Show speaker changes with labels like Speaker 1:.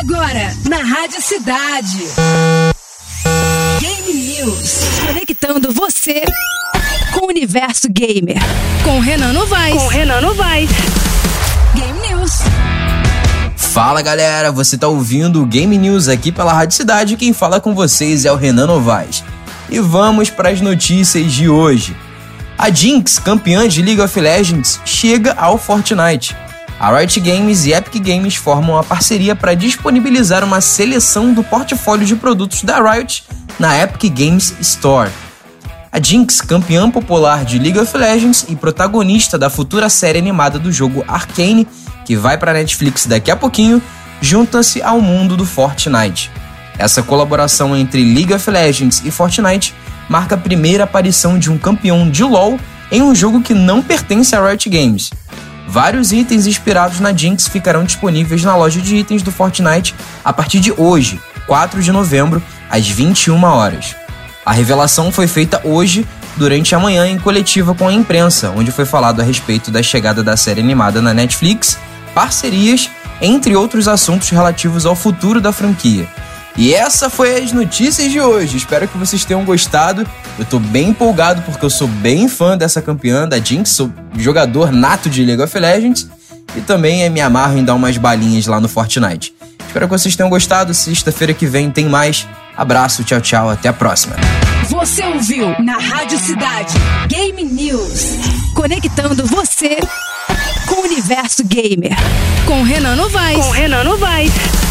Speaker 1: Agora, na Rádio Cidade. Game News. Conectando você com o universo gamer. Com Renan Novaes.
Speaker 2: Com Renan Novaes.
Speaker 1: Game News.
Speaker 3: Fala galera, você tá ouvindo o Game News aqui pela Rádio Cidade. Quem fala com vocês é o Renan Novaes. E vamos para as notícias de hoje. A Jinx, campeã de League of Legends, chega ao Fortnite. A Riot Games e Epic Games formam uma parceria para disponibilizar uma seleção do portfólio de produtos da Riot na Epic Games Store. A Jinx, campeã popular de League of Legends e protagonista da futura série animada do jogo Arcane, que vai para Netflix daqui a pouquinho, junta-se ao mundo do Fortnite. Essa colaboração entre League of Legends e Fortnite marca a primeira aparição de um campeão de LoL em um jogo que não pertence a Riot Games. Vários itens inspirados na Jinx ficarão disponíveis na loja de itens do Fortnite a partir de hoje, 4 de novembro, às 21 horas. A revelação foi feita hoje, durante a manhã, em coletiva com a imprensa, onde foi falado a respeito da chegada da série animada na Netflix, parcerias, entre outros assuntos relativos ao futuro da franquia. E essa foi as notícias de hoje. Espero que vocês tenham gostado. Eu tô bem empolgado porque eu sou bem fã dessa campeã da Jinx, sou jogador nato de League of Legends e também me amarro em dar umas balinhas lá no Fortnite. Espero que vocês tenham gostado. Sexta-feira que vem tem mais. Abraço, tchau, tchau, até a próxima.
Speaker 1: Você ouviu na Rádio Cidade Game News. Conectando você com o universo gamer. Com Renan Novaes.
Speaker 2: Com Renan Novaes.